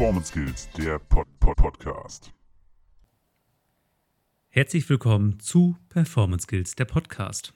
Performance Skills, der Pod -Pod Podcast. Herzlich willkommen zu Performance Skills, der Podcast.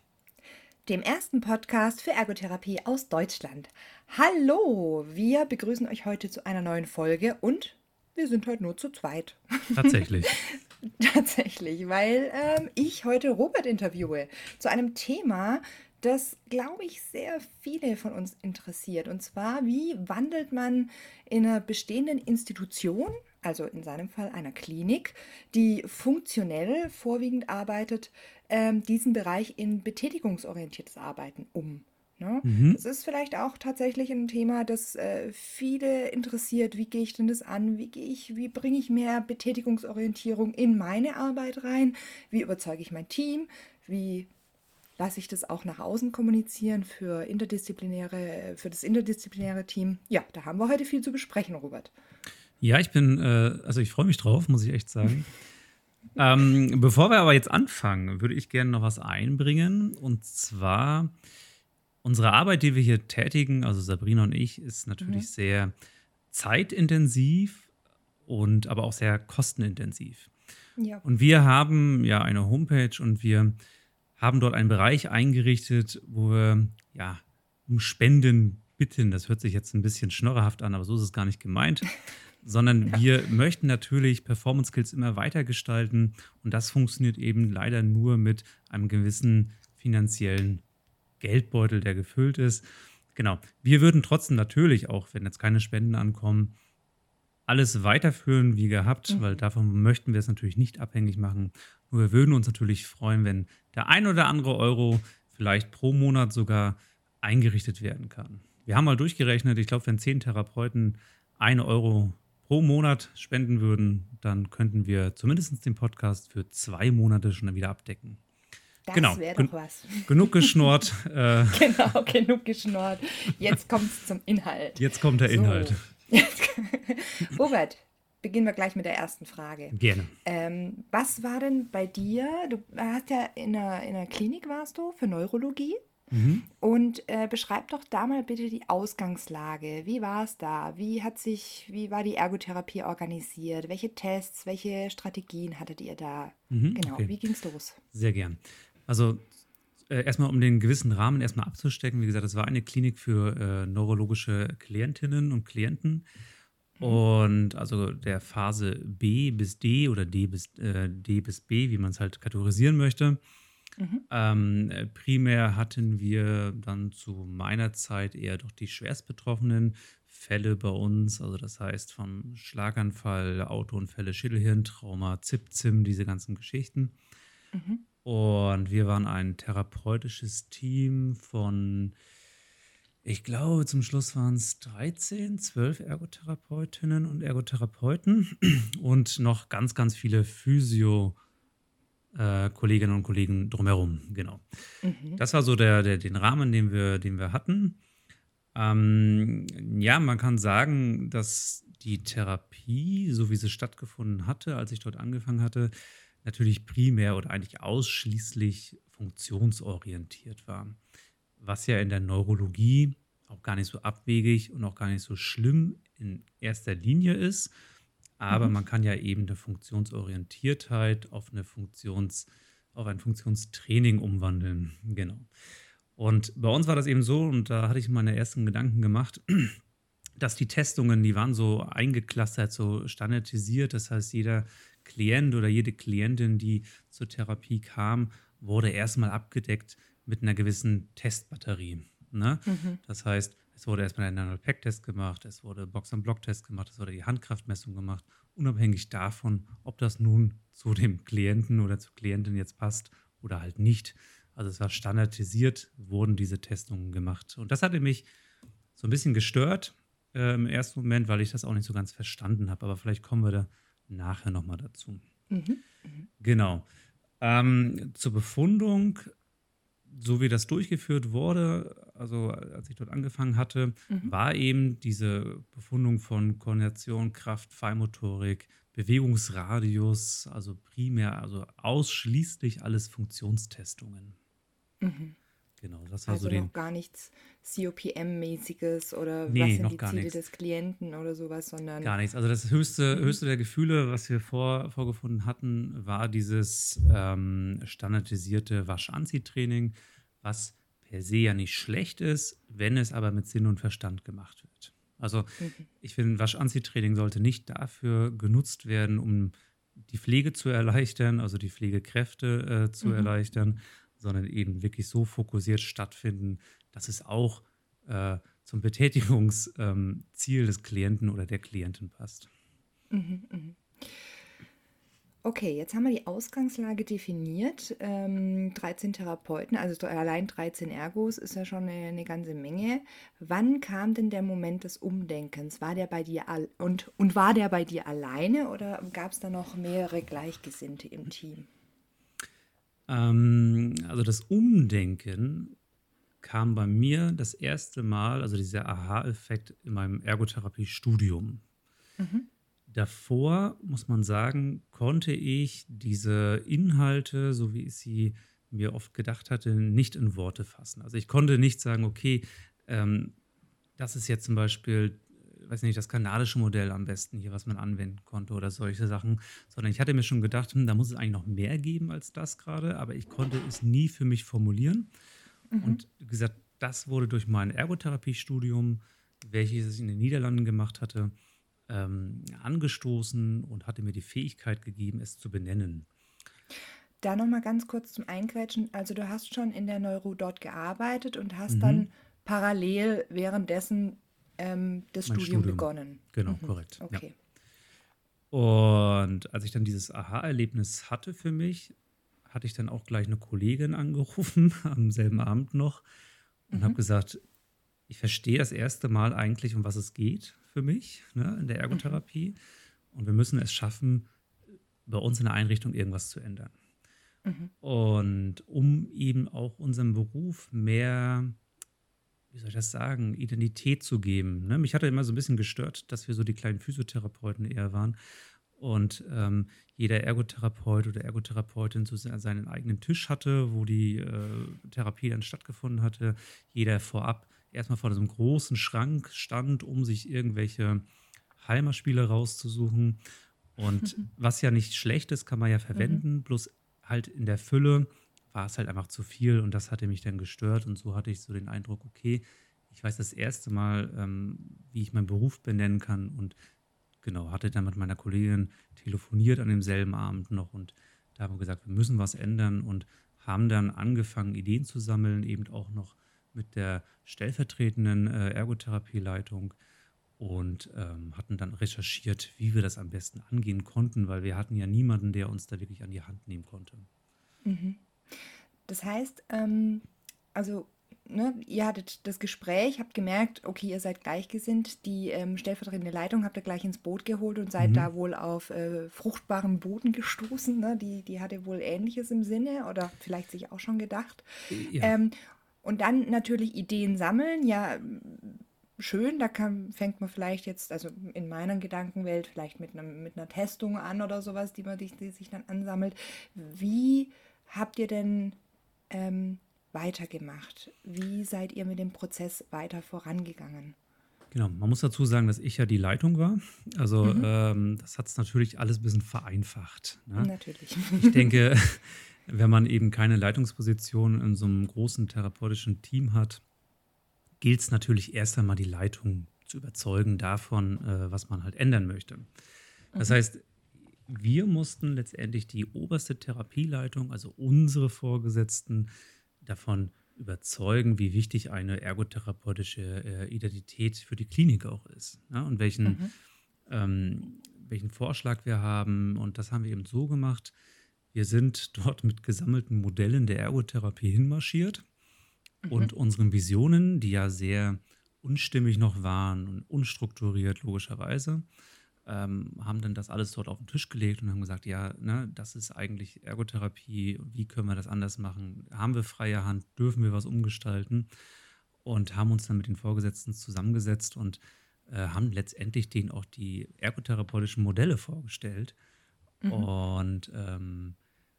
Dem ersten Podcast für Ergotherapie aus Deutschland. Hallo, wir begrüßen euch heute zu einer neuen Folge und wir sind heute nur zu zweit. Tatsächlich. Tatsächlich, weil ähm, ich heute Robert interviewe zu einem Thema, das, glaube ich, sehr viele von uns interessiert. Und zwar, wie wandelt man in einer bestehenden Institution, also in seinem Fall einer Klinik, die funktionell vorwiegend arbeitet, ähm, diesen Bereich in betätigungsorientiertes Arbeiten um? Ne? Mhm. Das ist vielleicht auch tatsächlich ein Thema, das äh, viele interessiert. Wie gehe ich denn das an? Wie gehe ich, wie bringe ich mehr Betätigungsorientierung in meine Arbeit rein? Wie überzeuge ich mein Team? Wie lasse ich das auch nach außen kommunizieren für interdisziplinäre, für das interdisziplinäre Team? Ja, da haben wir heute viel zu besprechen, Robert. Ja, ich bin, äh, also ich freue mich drauf, muss ich echt sagen. ähm, bevor wir aber jetzt anfangen, würde ich gerne noch was einbringen. Und zwar unsere Arbeit, die wir hier tätigen, also Sabrina und ich, ist natürlich Mhm. sehr zeitintensiv und aber auch sehr kostenintensiv. Ja. Und wir haben ja eine Homepage und wir haben dort einen Bereich eingerichtet, wo wir ja um Spenden bitten. Das hört sich jetzt ein bisschen schnorrerhaft an, aber so ist es gar nicht gemeint. Sondern wir möchten natürlich Performance Skills immer weiter gestalten und das funktioniert eben leider nur mit einem gewissen finanziellen Geldbeutel, der gefüllt ist. Genau. Wir würden trotzdem natürlich auch, wenn jetzt keine Spenden ankommen, alles weiterführen wie gehabt, Mhm. weil davon möchten wir es natürlich nicht abhängig machen. Nur wir würden uns natürlich freuen, wenn der ein oder andere Euro vielleicht pro Monat sogar eingerichtet werden kann. Wir haben mal durchgerechnet, ich glaube, wenn zehn Therapeuten ein Euro pro Monat spenden würden, dann könnten wir zumindest den Podcast für zwei Monate schon wieder abdecken. Das Genau. wäre Gen- doch was. Genug geschnurrt, äh, Genau, genug geschnurrt. Jetzt kommt es zum Inhalt. jetzt kommt der So. Inhalt. Robert, beginnen wir gleich mit der ersten Frage. Gerne. Ähm, was war denn bei dir? Du hast ja in einer, in einer Klinik warst du für Neurologie. Mhm. Und äh, beschreib doch da mal bitte die Ausgangslage. Wie war es da? Wie hat sich, wie war die Ergotherapie organisiert? Welche Tests, welche Strategien hattet ihr da? Mhm, Genau, okay. wie ging es los? Sehr gern. Also äh, erstmal um den gewissen Rahmen erstmal abzustecken, wie gesagt, das war eine Klinik für äh, neurologische Klientinnen und Klienten. Und also der Phase B bis D oder D bis, äh, D bis B, wie man es halt kategorisieren möchte. Mhm. Ähm, äh, primär hatten wir dann zu meiner Zeit eher doch die schwerst betroffenen Fälle bei uns, also das heißt von Schlaganfall, Autounfälle, Schädelhirntrauma, ZIP-ZIM, diese ganzen Geschichten. Mhm. Und wir waren ein therapeutisches Team von, ich glaube, zum Schluss waren es 13, 12 Ergotherapeutinnen und Ergotherapeuten und noch ganz, ganz viele Physio- äh, Kolleginnen und Kollegen drumherum, genau. Mhm. Das war so der, der, den Rahmen, den wir, den wir hatten. Ähm, ja, man kann sagen, dass die Therapie, so wie sie stattgefunden hatte, als ich dort angefangen hatte, natürlich primär oder eigentlich ausschließlich funktionsorientiert war. Was ja in der Neurologie auch gar nicht so abwegig und auch gar nicht so schlimm in erster Linie ist. Aber Mhm. man kann ja eben eine Funktionsorientiertheit auf eine Funktions, auf ein Funktionstraining umwandeln. Genau. Und bei uns war das eben so, und da hatte ich meine ersten Gedanken gemacht, dass die Testungen, die waren so eingeklustert, so standardisiert. Das heißt, jeder Klient oder jede Klientin, die zur Therapie kam, wurde erstmal abgedeckt mit einer gewissen Testbatterie. Ne? Mhm. Das heißt, es wurde erstmal ein Annual Pack Test gemacht, es wurde Box and Block Test gemacht, es wurde die Handkraftmessung gemacht, unabhängig davon, ob das nun zu dem Klienten oder zur Klientin jetzt passt oder halt nicht. Also es war standardisiert, wurden diese Testungen gemacht. Und das hatte mich so ein bisschen gestört äh, im ersten Moment, weil ich das auch nicht so ganz verstanden habe. Aber vielleicht kommen wir da nachher nochmal dazu. Mhm. Genau. Ähm, zur Befundung, so wie das durchgeführt wurde, also als ich dort angefangen hatte, Mhm. war eben diese Befundung von Koordination, Kraft, Feinmotorik, Bewegungsradius, also primär, also ausschließlich alles Funktionstestungen. Mhm. Genau, das war Also so den. noch gar nichts COPM-mäßiges oder was Nee, sind noch die Ziele nichts. des Klienten oder sowas, sondern Gar nichts. Also das höchste, höchste der Gefühle, was wir vor, vorgefunden hatten, war dieses ähm, standardisierte Wasch-Anzieh-Training, was per se ja nicht schlecht ist, wenn es aber mit Sinn und Verstand gemacht wird. Also Mhm. ich finde, Wasch-Anzieh-Training sollte nicht dafür genutzt werden, um die Pflege zu erleichtern, also die Pflegekräfte äh, zu Mhm. erleichtern, sondern eben wirklich so fokussiert stattfinden, dass es auch äh, zum Betätigungsziel ähm, des Klienten oder der Klientin passt. Mhm, mhm. Okay, jetzt haben wir die Ausgangslage definiert. Ähm, 13 Therapeuten, also so allein 13 Ergos ist ja schon eine, eine ganze Menge. Wann kam denn der Moment des Umdenkens? War der bei dir und, und war der bei dir alleine oder gab es da noch mehrere Gleichgesinnte im Team? Ähm, also das Umdenken kam bei mir das erste Mal, also dieser Aha-Effekt in meinem Ergotherapie-Studium. Mhm. Davor, muss man sagen, konnte ich diese Inhalte, so wie ich sie mir oft gedacht hatte, nicht in Worte fassen. Also ich konnte nicht sagen, okay, ähm, das ist jetzt zum Beispiel, weiß nicht, das kanadische Modell am besten hier, was man anwenden konnte oder solche Sachen, sondern ich hatte mir schon gedacht, hm, da muss es eigentlich noch mehr geben als das gerade, aber ich konnte es nie für mich formulieren. Und wie gesagt, das wurde durch mein Ergotherapiestudium, welches ich in den Niederlanden gemacht hatte, ähm, angestoßen und hatte mir die Fähigkeit gegeben, es zu benennen. Da nochmal ganz kurz zum Eingrätschen. Also du hast schon in der Neuro dort gearbeitet und hast Mhm. dann parallel währenddessen ähm, das Studium Studium. begonnen. Genau, Mhm. korrekt. Ja. Okay. Und als ich dann dieses Aha-Erlebnis hatte für mich, hatte ich dann auch gleich eine Kollegin angerufen, am selben Abend noch, und habe gesagt, ich verstehe das erste Mal eigentlich, um was es geht für mich ne, in der Ergotherapie. Und wir müssen es schaffen, bei uns in der Einrichtung irgendwas zu ändern. Mhm. Und um eben auch unserem Beruf mehr, wie soll ich das sagen, Identität zu geben. Ne? Mich hatte immer so ein bisschen gestört, dass wir so die kleinen Physiotherapeuten eher waren. Und ähm, jeder Ergotherapeut oder Ergotherapeutin so se- seinen eigenen Tisch hatte, wo die äh, Therapie dann stattgefunden hatte. Jeder vorab erstmal vor so einem großen Schrank stand, um sich irgendwelche Heimerspiele rauszusuchen. Und was ja nicht schlecht ist, kann man ja verwenden, bloß halt in der Fülle war es halt einfach zu viel und das hatte mich dann gestört und so hatte ich so den Eindruck, okay, ich weiß das erste Mal, ähm, wie ich meinen Beruf benennen kann und genau, hatte dann mit meiner Kollegin telefoniert an demselben Abend noch und da haben wir gesagt, wir müssen was ändern und haben dann angefangen, Ideen zu sammeln, eben auch noch mit der stellvertretenden äh, Ergotherapieleitung und ähm, hatten dann recherchiert, wie wir das am besten angehen konnten, weil wir hatten ja niemanden, der uns da wirklich an die Hand nehmen konnte. Das heißt, ähm, also ne, ihr hattet das Gespräch, habt gemerkt, okay, ihr seid gleichgesinnt, die ähm, stellvertretende Leitung habt ihr gleich ins Boot geholt und seid Mhm. da wohl auf äh, fruchtbaren Boden gestoßen. Ne? Die, die hatte wohl Ähnliches im Sinne oder vielleicht sich auch schon gedacht. Ja. Ähm, und dann natürlich Ideen sammeln, ja, schön, da kann, fängt man vielleicht jetzt, also in meiner Gedankenwelt, vielleicht mit, einem, mit einer Testung an oder sowas, die man die, die sich dann ansammelt. Wie habt ihr denn ähm, weitergemacht? Wie seid ihr mit dem Prozess weiter vorangegangen? Genau, man muss dazu sagen, dass ich ja die Leitung war. Also Mhm. ähm, das hat es natürlich alles ein bisschen vereinfacht. Ne? Natürlich. Ich denke, wenn man eben keine Leitungsposition in so einem großen therapeutischen Team hat, gilt es natürlich erst einmal die Leitung zu überzeugen davon, äh, was man halt ändern möchte. Das heißt, wir mussten letztendlich die oberste Therapieleitung, also unsere Vorgesetzten, davon überzeugen, wie wichtig eine ergotherapeutische äh, Identität für die Klinik auch ist. Ja? Und welchen, ähm, welchen Vorschlag wir haben. Und das haben wir eben so gemacht. Wir sind dort mit gesammelten Modellen der Ergotherapie hinmarschiert und unseren Visionen, die ja sehr unstimmig noch waren und unstrukturiert logischerweise, ähm, haben dann das alles dort auf den Tisch gelegt und haben gesagt, ja, ne, das ist eigentlich Ergotherapie, wie können wir das anders machen? Haben wir freie Hand? Dürfen wir was umgestalten? Und haben uns dann mit den Vorgesetzten zusammengesetzt und äh, haben letztendlich denen auch die ergotherapeutischen Modelle vorgestellt und ähm,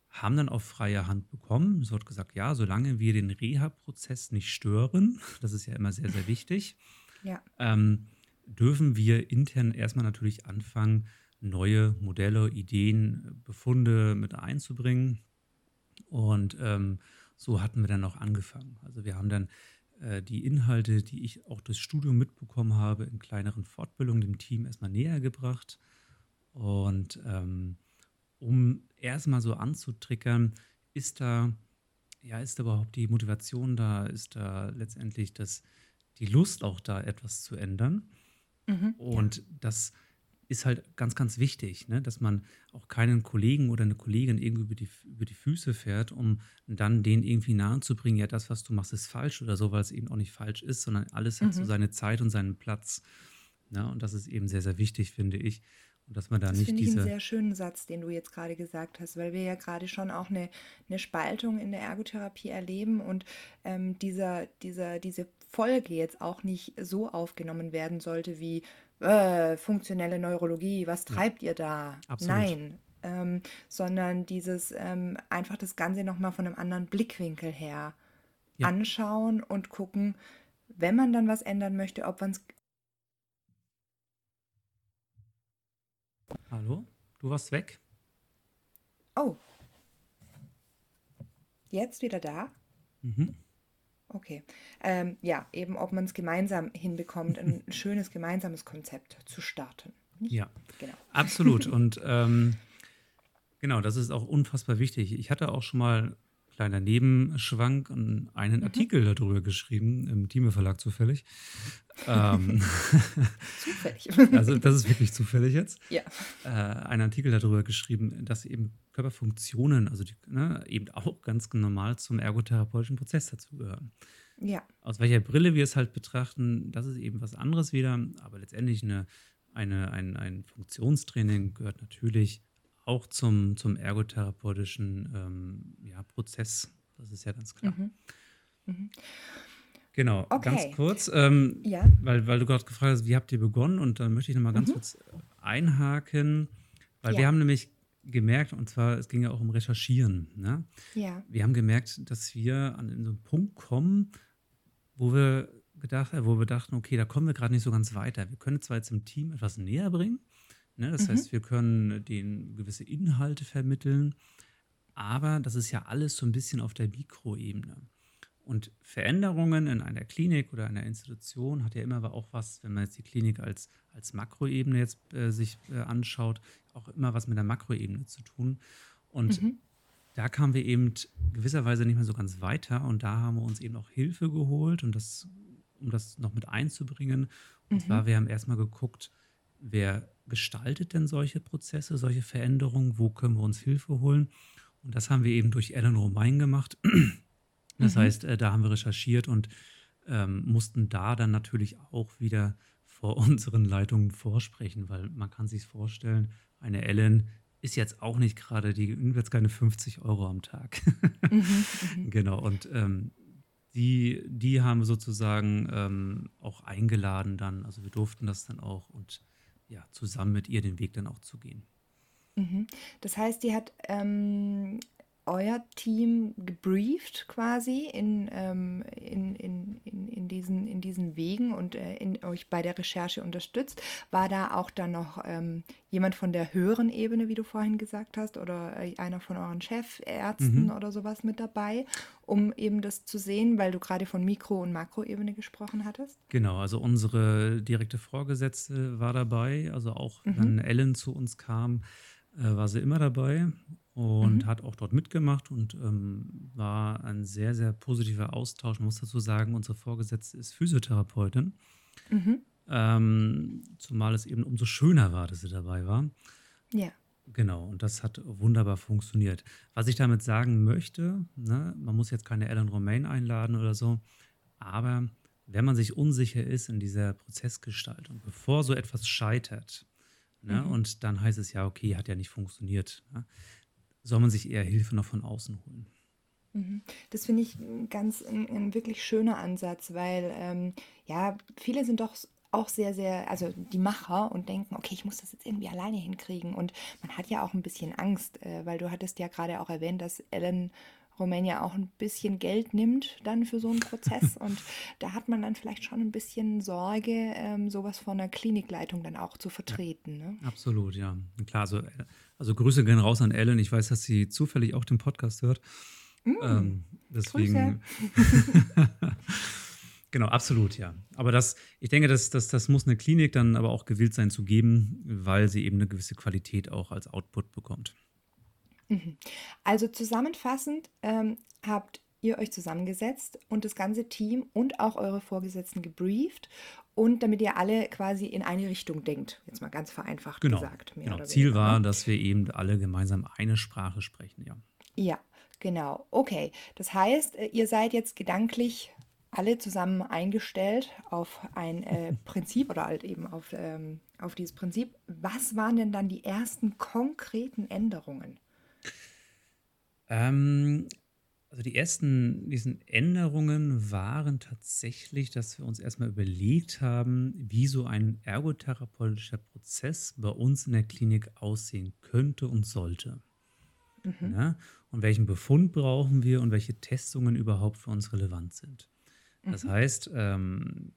haben dann auf freie Hand bekommen. Es wird gesagt, ja, solange wir den Reha-Prozess nicht stören, das ist ja immer sehr, sehr wichtig, Ja. ähm, dürfen wir intern erstmal natürlich anfangen, neue Modelle, Ideen, Befunde mit einzubringen. Und ähm, so hatten wir dann auch angefangen. Also wir haben dann äh, die Inhalte, die ich auch durchs Studium mitbekommen habe, in kleineren Fortbildungen dem Team erstmal näher gebracht. Und ähm, um erstmal so anzutriggern, ist da, ja, ist da überhaupt die Motivation da, ist da letztendlich das, die Lust auch da, etwas zu ändern. Mhm. Und das ist halt ganz, ganz wichtig, ne? dass man auch keinen Kollegen oder eine Kollegin irgendwie über die, über die Füße fährt, um dann denen irgendwie nahezubringen, ja, das, was du machst, ist falsch oder so, weil es eben auch nicht falsch ist, sondern alles hat so Mhm. seine Zeit und seinen Platz. Ne? Und das ist eben sehr, sehr wichtig, finde ich. Und dass man da Das nicht finde ich einen sehr schönen Satz, den du jetzt gerade gesagt hast, weil wir ja gerade schon auch eine, eine Spaltung in der Ergotherapie erleben und ähm, dieser, dieser, diese Folge jetzt auch nicht so aufgenommen werden sollte wie äh, funktionelle Neurologie, was Ja, treibt ihr da? absolut. Nein, ähm, sondern dieses ähm, einfach das Ganze nochmal von einem anderen Blickwinkel her Ja, anschauen und gucken, wenn man dann was ändern möchte, ob man es. hallo? Du warst weg? Oh, jetzt wieder da? Mhm. Okay. Ähm, ja, eben, ob man es gemeinsam hinbekommt, ein schönes gemeinsames Konzept zu starten. Nicht? Ja, Genau. absolut. Und ähm, genau, das ist auch unfassbar wichtig. Ich hatte auch schon mal, kleiner Nebenschwank, einen einen Mhm. Artikel darüber geschrieben, im Thieme Verlag zufällig. Ähm, Zufällig. also das ist wirklich zufällig jetzt. Ja. Äh, einen Artikel darüber geschrieben, dass eben Körperfunktionen, also die, ne, eben auch ganz normal zum ergotherapeutischen Prozess dazugehören. Ja. Aus welcher Brille wir es halt betrachten, das ist eben was anderes wieder. Aber letztendlich eine, eine, ein, ein Funktionstraining gehört natürlich auch zum, zum ergotherapeutischen ähm, ja, Prozess. Das ist ja ganz klar. Mhm. Mhm. Genau, ganz Okay. kurz, ähm, Ja. weil, weil du gerade gefragt hast, wie habt ihr begonnen? Und dann möchte ich nochmal ganz Mhm. kurz einhaken, weil wir Ja. haben nämlich gemerkt, und zwar, es ging ja auch um Recherchieren. Ne? Ja. Wir haben gemerkt, dass wir an so einen Punkt kommen, wo wir gedacht, äh, wo wir dachten, okay, da kommen wir gerade nicht so ganz weiter. Wir können zwar jetzt im Team etwas näher bringen, ne? das Mhm. heißt, wir können denen gewisse Inhalte vermitteln, aber das ist ja alles so ein bisschen auf der Mikroebene. Und Veränderungen in einer Klinik oder einer Institution hat ja immer auch was, wenn man jetzt die Klinik als, als Makroebene jetzt äh, sich äh, anschaut, auch immer was mit der Makroebene zu tun. Und Mhm. da kamen wir eben gewisserweise nicht mehr so ganz weiter und da haben wir uns eben auch Hilfe geholt, und das, um das noch mit einzubringen. Und Mhm. zwar, wir haben erstmal geguckt, wer gestaltet denn solche Prozesse, solche Veränderungen, wo können wir uns Hilfe holen? Und das haben wir eben durch Alan Romain gemacht. Das Mhm. heißt, äh, da haben wir recherchiert und ähm, mussten da dann natürlich auch wieder vor unseren Leitungen vorsprechen, weil man kann sich vorstellen, eine Ellen ist jetzt auch nicht gerade, die jetzt keine 50 Euro am Tag. Mhm. Mhm. genau, und ähm, die, die haben wir sozusagen ähm, auch eingeladen dann, also wir durften das dann auch und ja, zusammen mit ihr den Weg dann auch zu gehen. Mhm. Das heißt, die hat ähm, euer Team gebrieft quasi in, ähm, in, in, in, in, diesen, in diesen Wegen und äh, in, euch bei der Recherche unterstützt. War da auch dann noch ähm, jemand von der höheren Ebene, wie du vorhin gesagt hast, oder äh, einer von euren Chefärzten Mhm. oder sowas mit dabei, um eben das zu sehen, weil du gerade von Mikro- und Makroebene gesprochen hattest? Genau, also unsere direkte Vorgesetzte war dabei, also auch Mhm. wenn Ellen zu uns kam, äh, war sie immer dabei und Mhm. hat auch dort mitgemacht und ähm, war ein sehr, sehr positiver Austausch. Man muss dazu sagen, unsere Vorgesetzte ist Physiotherapeutin, Mhm. ähm, zumal es eben umso schöner war, dass sie dabei war. Ja. Genau, und das hat wunderbar funktioniert. Was ich damit sagen möchte, ne, man muss jetzt keine Alan Romain einladen oder so, aber wenn man sich unsicher ist in dieser Prozessgestaltung, bevor so etwas scheitert, ne, Mhm. und dann heißt es ja, okay, hat ja nicht funktioniert, ne, soll man sich eher Hilfe noch von außen holen. Mhm. Das finde ich ganz ein, ein wirklich schöner Ansatz, weil ähm, ja, viele sind doch auch sehr, sehr, also die Macher und denken, okay, ich muss das jetzt irgendwie alleine hinkriegen. Und man hat ja auch ein bisschen Angst, äh, weil du hattest ja gerade auch erwähnt, dass Ellen Romania auch ein bisschen Geld nimmt dann für so einen Prozess. Und da hat man dann vielleicht schon ein bisschen Sorge, ähm, sowas von der Klinikleitung dann auch zu vertreten. Ne? Absolut, ja. Klar, also, also Grüße gehen raus an Ellen. Ich weiß, dass sie zufällig auch den Podcast hört. Mm, ähm, deswegen. genau, absolut, ja. Aber das, ich denke, das, das, das muss eine Klinik dann aber auch gewillt sein zu geben, weil sie eben eine gewisse Qualität auch als Output bekommt. Mhm. Also zusammenfassend ähm, habt ihr euch zusammengesetzt und das ganze Team und auch eure Vorgesetzten gebrieft und damit ihr alle quasi in eine Richtung denkt, jetzt mal ganz vereinfacht genau. gesagt. genau. Ziel weniger. war, ne? dass wir eben alle gemeinsam eine Sprache sprechen, ja. Ja, genau. Okay, das heißt, äh, ihr seid jetzt gedanklich alle zusammen eingestellt auf ein äh, Prinzip oder halt eben auf, ähm, auf dieses Prinzip. Was waren denn dann die ersten konkreten Änderungen? Ähm, also die ersten diesen Änderungen waren tatsächlich, dass wir uns erstmal überlegt haben, wie so ein ergotherapeutischer Prozess bei uns in der Klinik aussehen könnte und sollte. Mhm. Ja? Und welchen Befund brauchen wir und welche Testungen überhaupt für uns relevant sind. Das mhm. heißt, ähm,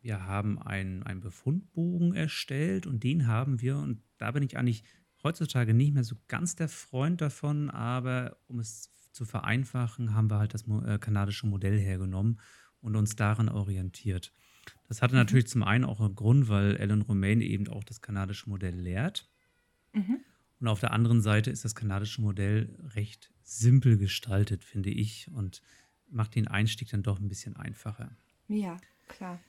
wir haben einen, einen Befundbogen erstellt und den haben wir, und da bin ich eigentlich heutzutage nicht mehr so ganz der Freund davon, aber um es zu vereinfachen, haben wir halt das äh, kanadische Modell hergenommen und uns daran orientiert. Das hatte mhm. natürlich zum einen auch einen Grund, weil Ellen Romain eben auch das kanadische Modell lehrt. Mhm. Und auf der anderen Seite ist das kanadische Modell recht simpel gestaltet, finde ich, und macht den Einstieg dann doch ein bisschen einfacher. Ja, klar.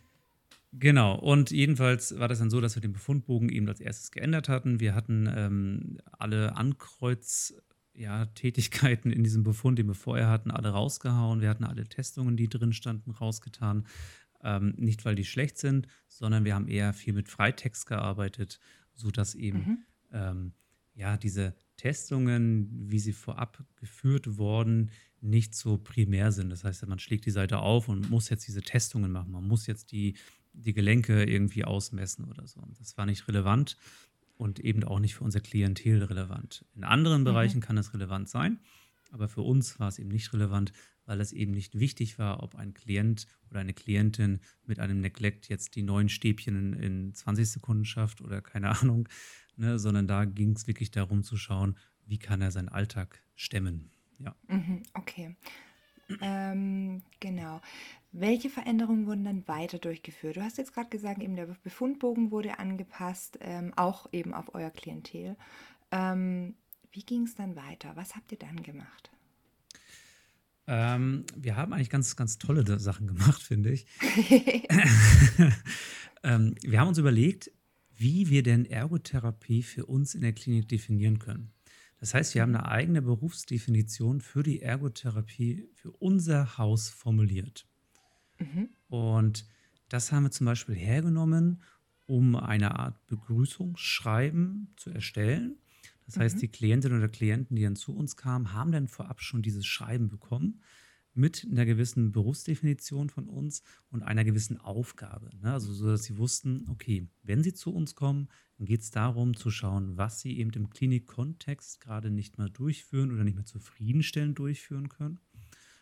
Genau, und jedenfalls war das dann so, dass wir den Befundbogen eben als erstes geändert hatten. Wir hatten ähm, alle Ankreuz-Tätigkeiten ja, in diesem Befund, den wir vorher hatten, alle rausgehauen. Wir hatten alle Testungen, die drin standen, rausgetan. Ähm, nicht, weil die schlecht sind, sondern wir haben eher viel mit Freitext gearbeitet, sodass eben mhm. ähm, ja, diese Testungen, wie sie vorab geführt wurden, nicht so primär sind. Das heißt, man schlägt die Seite auf und muss jetzt diese Testungen machen. Man muss jetzt die die Gelenke irgendwie ausmessen oder so. Das war nicht relevant und eben auch nicht für unser Klientel relevant. In anderen mhm. Bereichen kann es relevant sein, aber für uns war es eben nicht relevant, weil es eben nicht wichtig war, ob ein Klient oder eine Klientin mit einem Neglect jetzt die neuen Stäbchen in, in 20 Sekunden schafft oder keine Ahnung, ne, sondern da ging es wirklich darum zu schauen, wie kann er seinen Alltag stemmen. Ja. Mhm, okay. Ähm, genau. Welche Veränderungen wurden dann weiter durchgeführt? Du hast jetzt gerade gesagt, eben der Befundbogen wurde angepasst, ähm, auch eben auf euer Klientel. Ähm, wie ging es dann weiter? Was habt ihr dann gemacht? Ähm, wir haben eigentlich ganz, ganz tolle Sachen gemacht, finde ich. ähm, wir haben uns überlegt, wie wir denn Ergotherapie für uns in der Klinik definieren können. Das heißt, wir haben eine eigene Berufsdefinition für die Ergotherapie für unser Haus formuliert. Mhm. Und das haben wir zum Beispiel hergenommen, um eine Art Begrüßungsschreiben zu erstellen. Das heißt, mhm. die Klientinnen oder Klienten, die dann zu uns kamen, haben dann vorab schon dieses Schreiben bekommen mit einer gewissen Berufsdefinition von uns und einer gewissen Aufgabe. Ne? Also so, dass sie wussten, okay, wenn sie zu uns kommen, dann geht es darum zu schauen, was sie eben im Klinikkontext gerade nicht mehr durchführen oder nicht mehr zufriedenstellend durchführen können.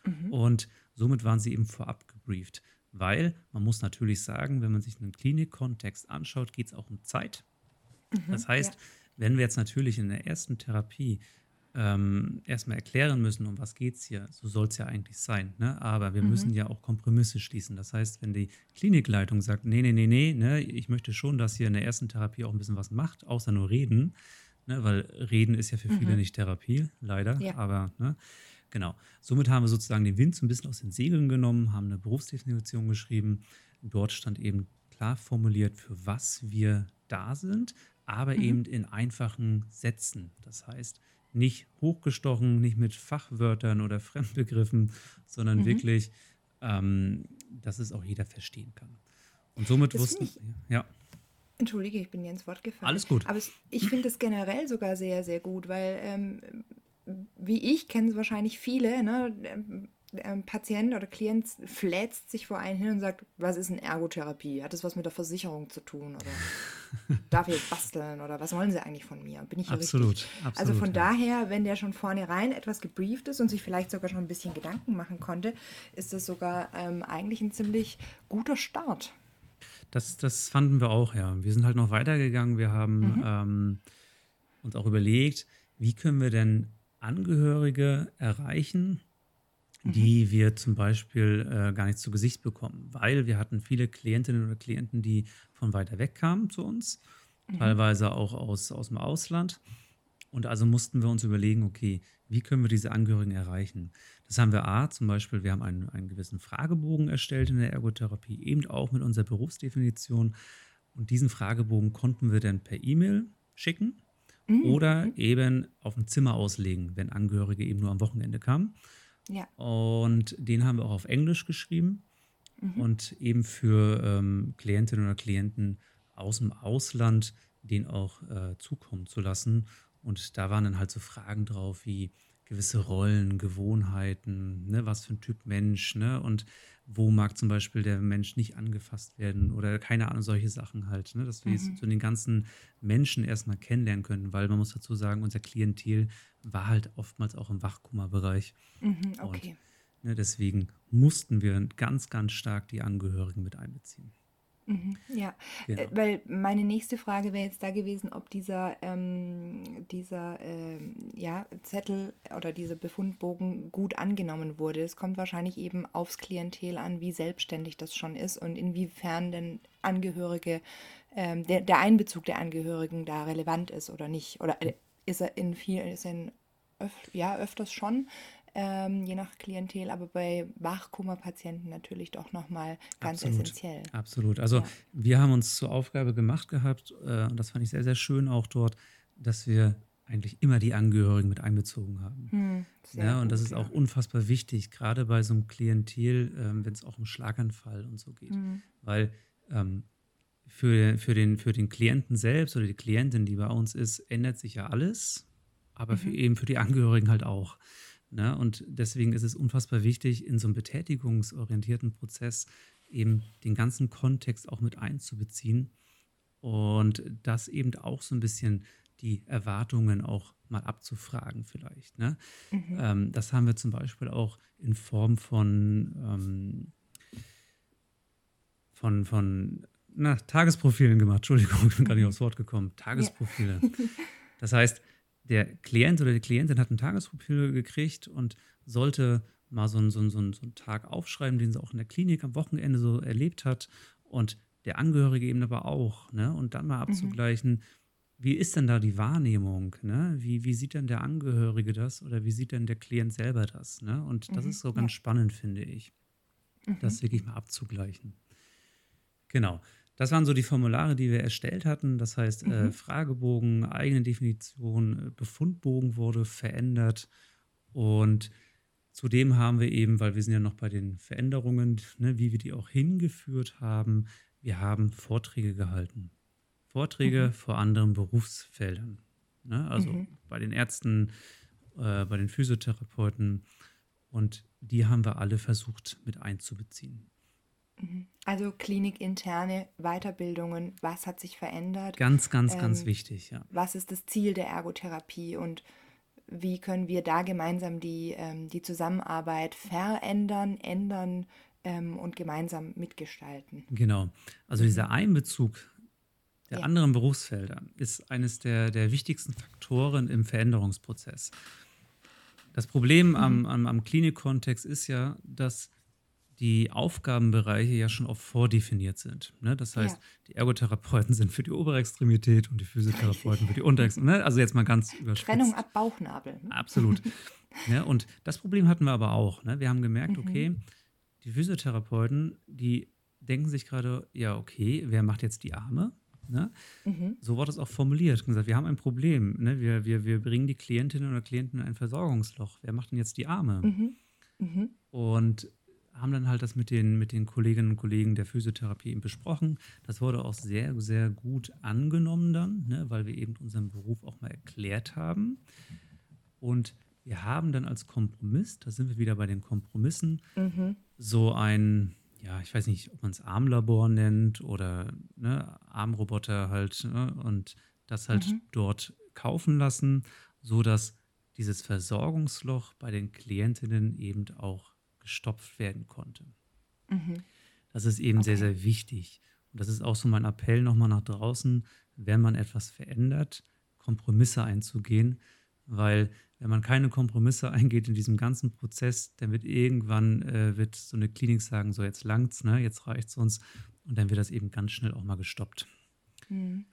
Mhm. Und somit waren sie eben vorab gebrieft. Weil man muss natürlich sagen, wenn man sich einen Klinikkontext anschaut, geht es auch um Zeit. Mhm, das heißt, ja. wenn wir jetzt natürlich in der ersten Therapie ähm, erstmal erklären müssen, um was geht es hier. So soll es ja eigentlich sein. Ne? Aber wir mhm. müssen ja auch Kompromisse schließen. Das heißt, wenn die Klinikleitung sagt, nee, nee, nee, nee, ne, ich möchte schon, dass ihr in der ersten Therapie auch ein bisschen was macht, außer nur reden, ne, weil reden ist ja für viele mhm. nicht Therapie, leider. Ja. Aber ne, genau. Somit haben wir sozusagen den Wind so ein bisschen aus den Segeln genommen, haben eine Berufsdefinition geschrieben. Dort stand eben klar formuliert, für was wir da sind, aber mhm. eben in einfachen Sätzen. Das heißt, nicht hochgestochen, nicht mit Fachwörtern oder Fremdbegriffen, sondern mhm. wirklich, ähm, dass es auch jeder verstehen kann. Und somit das wussten, ich, ja. Entschuldige, ich bin dir ins Wort gefallen. Alles gut. Aber ich finde es generell sogar sehr, sehr gut, weil ähm, wie ich kennen es wahrscheinlich viele, ne? ähm, Patient oder Klient fläzt sich vor einen hin und sagt, was ist eine Ergotherapie? Hat das was mit der Versicherung zu tun? Oder darf ich jetzt basteln? Oder was wollen sie eigentlich von mir? Bin ich absolut, richtig? absolut. Also von ja. daher, wenn der schon vornherein etwas gebrieft ist und sich vielleicht sogar schon ein bisschen Gedanken machen konnte, ist das sogar ähm, eigentlich ein ziemlich guter Start. Das, das fanden wir auch, ja. Wir sind halt noch weitergegangen. Wir haben Mhm. ähm, uns auch überlegt, wie können wir denn Angehörige erreichen, Mhm. die wir zum Beispiel äh, gar nicht zu Gesicht bekommen. Weil wir hatten viele Klientinnen oder Klienten, die von weiter weg kamen zu uns, Mhm. teilweise auch aus, aus dem Ausland. Und also mussten wir uns überlegen, okay, wie können wir diese Angehörigen erreichen? Das haben wir A, zum Beispiel, wir haben einen, einen gewissen Fragebogen erstellt in der Ergotherapie, eben auch mit unserer Berufsdefinition. Und diesen Fragebogen konnten wir dann per E-Mail schicken Mhm. oder eben auf ein Zimmer auslegen, wenn Angehörige eben nur am Wochenende kamen. Ja. Und den haben wir auch auf Englisch geschrieben Mhm. und eben für ähm, Klientinnen oder Klienten aus dem Ausland den auch äh, zukommen zu lassen. Und da waren dann halt so Fragen drauf wie gewisse Rollen, Gewohnheiten, ne, was für ein Typ Mensch, ne, und wo mag zum Beispiel der Mensch nicht angefasst werden oder keine Ahnung, solche Sachen halt, ne, dass wir Mhm. so den ganzen Menschen erstmal kennenlernen können, weil man muss dazu sagen, unser Klientel war halt oftmals auch im Wachkummerbereich. Mhm, okay. Ne, deswegen mussten wir ganz, ganz stark die Angehörigen mit einbeziehen. Mhm, ja, Genau. äh, weil meine nächste Frage wäre jetzt da gewesen, ob dieser, ähm, dieser ähm, ja, Zettel oder dieser Befundbogen gut angenommen wurde. Es kommt wahrscheinlich eben aufs Klientel an, wie selbstständig das schon ist und inwiefern denn Angehörige, ähm, der, der Einbezug der Angehörigen da relevant ist oder nicht. Oder äh, ist er in viel, ist er in öf ja, öfters schon, ähm, je nach Klientel, aber bei Wachkummerpatienten natürlich doch nochmal ganz Absolut. essentiell. Absolut. Also Ja. wir haben uns zur Aufgabe gemacht gehabt, äh, und das fand ich sehr, sehr schön auch dort, dass wir eigentlich immer die Angehörigen mit einbezogen haben. Hm, Ja, und das gut, ist ja. auch unfassbar wichtig, gerade bei so einem Klientel, ähm, wenn es auch um Schlaganfall und so geht. Mhm. Weil ähm, für, für, den, für den Klienten selbst oder die Klientin, die bei uns ist, ändert sich ja alles, aber für, Mhm. eben für die Angehörigen halt auch. Ne? Und deswegen ist es unfassbar wichtig, in so einem betätigungsorientierten Prozess eben den ganzen Kontext auch mit einzubeziehen und das eben auch so ein bisschen die Erwartungen auch mal abzufragen vielleicht. Ne? Mhm. Ähm, das haben wir zum Beispiel auch in Form von, ähm, von, von na, Tagesprofilen gemacht. Entschuldigung, ich bin gar nicht Mhm. aufs Wort gekommen. Tagesprofile. Das heißt, der Klient oder die Klientin hat ein Tagesprofil gekriegt und sollte mal so einen, so, einen, so, einen, Tag aufschreiben, den sie auch in der Klinik am Wochenende so erlebt hat und der Angehörige eben aber auch. Ne? Und dann mal abzugleichen, wie ist denn da die Wahrnehmung? Ne? Wie, wie sieht denn der Angehörige das oder wie sieht denn der Klient selber das? Ne? Und das Mhm, ist so ja. ganz spannend, finde ich, Mhm. das wirklich mal abzugleichen. Genau. Das waren so die Formulare, die wir erstellt hatten. Das heißt, äh, Mhm. Fragebogen, eigene Definition, äh, Befundbogen wurde verändert. Und zudem haben wir eben, weil wir sind ja noch bei den Veränderungen, ne, wie wir die auch hingeführt haben, wir haben Vorträge gehalten. Vorträge Mhm. vor anderen Berufsfeldern. Ne? Also Mhm. bei den Ärzten, äh, bei den Physiotherapeuten. Und die haben wir alle versucht mit einzubeziehen. Mhm. Also klinikinterne Weiterbildungen, was hat sich verändert? Ganz, ganz, ganz Ähm, wichtig, ja. Was ist das Ziel der Ergotherapie und wie können wir da gemeinsam die, ähm, die Zusammenarbeit verändern, ändern ähm, und gemeinsam mitgestalten? Genau. Also dieser Einbezug der Ja. anderen Berufsfelder ist eines der, der wichtigsten Faktoren im Veränderungsprozess. Das Problem am, am, am Klinikkontext ist ja, dass die Aufgabenbereiche ja schon oft vordefiniert sind. Ne? Das heißt, Ja. die Ergotherapeuten sind für die Oberextremität und die Physiotherapeuten für die Unterextremität. Ne? Also jetzt mal ganz überspitzt. Trennung ab Bauchnabel. ne? Absolut. ja, und das Problem hatten wir aber auch. Ne? Wir haben gemerkt, Mhm. okay, die Physiotherapeuten, die denken sich gerade, ja, okay, wer macht jetzt die Arme? Ne? Mhm. So wurde es auch formuliert. Gesagt, wir haben ein Problem. Ne? Wir, wir, wir bringen die Klientinnen oder Klienten in ein Versorgungsloch. Wer macht denn jetzt die Arme? Mhm. Mhm. Und haben dann halt das mit den, mit den Kolleginnen und Kollegen der Physiotherapie eben besprochen. Das wurde auch sehr, sehr gut angenommen dann, ne, weil wir eben unseren Beruf auch mal erklärt haben. Und wir haben dann als Kompromiss, da sind wir wieder bei den Kompromissen, mhm. so ein, ja, ich weiß nicht, ob man es Armlabor nennt oder ne, Armroboter halt ne, und das halt mhm. dort kaufen lassen, sodass dieses Versorgungsloch bei den Klientinnen eben auch gestopft werden konnte. Mhm. Das ist eben okay. sehr, sehr wichtig. Und das ist auch so mein Appell nochmal nach draußen, wenn man etwas verändert, Kompromisse einzugehen, weil wenn man keine Kompromisse eingeht in diesem ganzen Prozess, dann wird irgendwann äh, wird so eine Klinik sagen, so jetzt langt's, ne, jetzt reicht's uns und dann wird das eben ganz schnell auch mal gestoppt. Hm.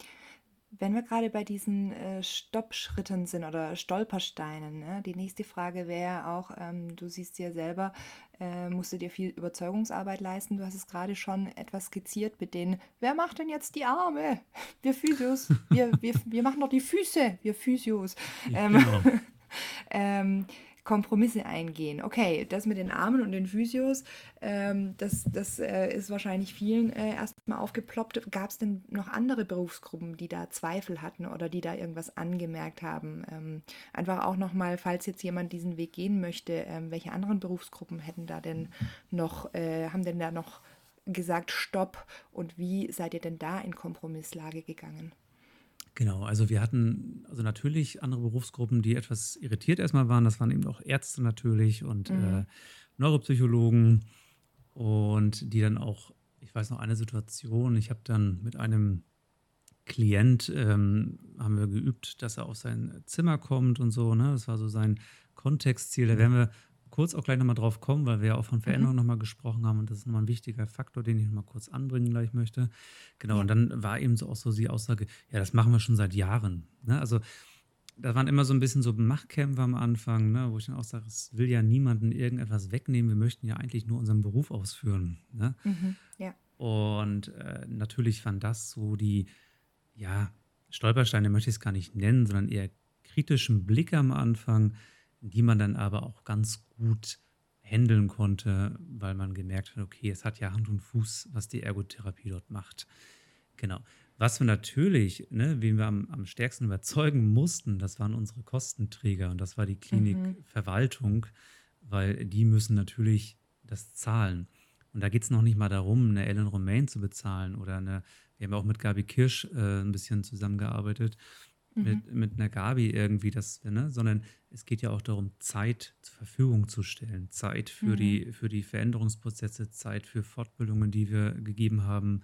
Wenn wir gerade bei diesen äh, Stoppschritten sind oder Stolpersteinen, ne? die nächste Frage wäre auch, ähm, du siehst ja selber, äh, musst du dir viel Überzeugungsarbeit leisten. Du hast es gerade schon etwas skizziert mit den, wer macht denn jetzt die Arme? Wir Physios, wir, wir, wir machen doch die Füße, wir Physios. Ähm, genau. ähm, Kompromisse eingehen. Okay, das mit den Armen und den Physios, ähm, das, das äh, ist wahrscheinlich vielen äh, erstmal aufgeploppt. Gab es denn noch andere Berufsgruppen, die da Zweifel hatten oder die da irgendwas angemerkt haben? Ähm, einfach auch nochmal, falls jetzt jemand diesen Weg gehen möchte, ähm, welche anderen Berufsgruppen hätten da denn noch, äh, haben denn da noch gesagt, stopp und wie seid ihr denn da in Kompromisslage gegangen? Genau, also wir hatten also natürlich andere Berufsgruppen, die etwas irritiert erstmal waren. Das waren eben auch Ärzte natürlich und mhm. äh, Neuropsychologen und die dann auch, ich weiß noch eine Situation, ich habe dann mit einem Klient, ähm, haben wir geübt, dass er auf sein Zimmer kommt und so. Ne? Das war so sein Kontextziel. Da werden wir kurz auch gleich nochmal drauf kommen, weil wir ja auch von Veränderungen mhm. nochmal gesprochen haben und das ist nochmal ein wichtiger Faktor, den ich nochmal kurz anbringen gleich möchte. Genau, ja. und dann war eben so auch so die Aussage, ja, das machen wir schon seit Jahren. Ne? Also da waren immer so ein bisschen so Machtkämpfe am Anfang, ne? wo ich dann auch sage, es will ja niemanden irgendetwas wegnehmen, wir möchten ja eigentlich nur unseren Beruf ausführen. Ne? Mhm. Ja. Und äh, natürlich waren das so die, ja, Stolpersteine möchte ich es gar nicht nennen, sondern eher kritischen Blick am Anfang, die man dann aber auch ganz gut handeln konnte, weil man gemerkt hat, okay, es hat ja Hand und Fuß, was die Ergotherapie dort macht. Genau. Was wir natürlich, ne, wen wir am, am stärksten überzeugen mussten, das waren unsere Kostenträger und das war die Klinikverwaltung, mhm. weil die müssen natürlich das zahlen. Und da geht es noch nicht mal darum, eine Ellen Romain zu bezahlen oder eine, wir haben auch mit Gabi Kirsch äh, ein bisschen zusammengearbeitet mhm. mit einer Gabi irgendwie, das, ne, sondern es geht ja auch darum, Zeit zur Verfügung zu stellen. Zeit für, mhm. die, für die Veränderungsprozesse, Zeit für Fortbildungen, die wir gegeben haben.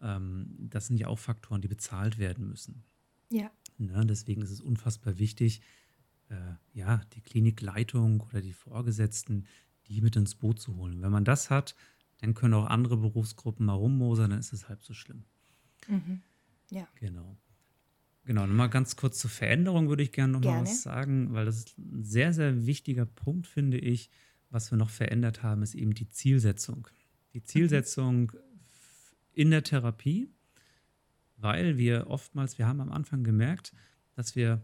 Ähm, das sind ja auch Faktoren, die bezahlt werden müssen. Ja. Ne, deswegen ist es unfassbar wichtig, äh, ja, die Klinikleitung oder die Vorgesetzten, die mit ins Boot zu holen. Wenn man das hat, dann können auch andere Berufsgruppen mal rummosern, dann ist es halb so schlimm. Mhm. Ja. Genau. Genau, nochmal ganz kurz zur Veränderung würde ich gerne nochmal was sagen, weil das ist ein sehr, sehr wichtiger Punkt, finde ich. Was wir noch verändert haben, ist eben die Zielsetzung. Die Zielsetzung in der Therapie, weil wir oftmals, wir haben am Anfang gemerkt, dass wir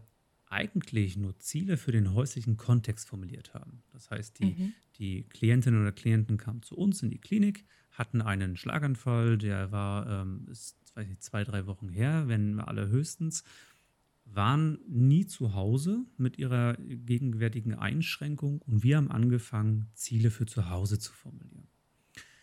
eigentlich nur Ziele für den häuslichen Kontext formuliert haben. Das heißt, die, mhm. die Klientinnen oder Klienten kamen zu uns in die Klinik, hatten einen Schlaganfall, der war, ähm, ist weiß nicht, zwei, drei Wochen her, wenn wir alle höchstens, waren nie zu Hause mit ihrer gegenwärtigen Einschränkung und wir haben angefangen, Ziele für zu Hause zu formulieren.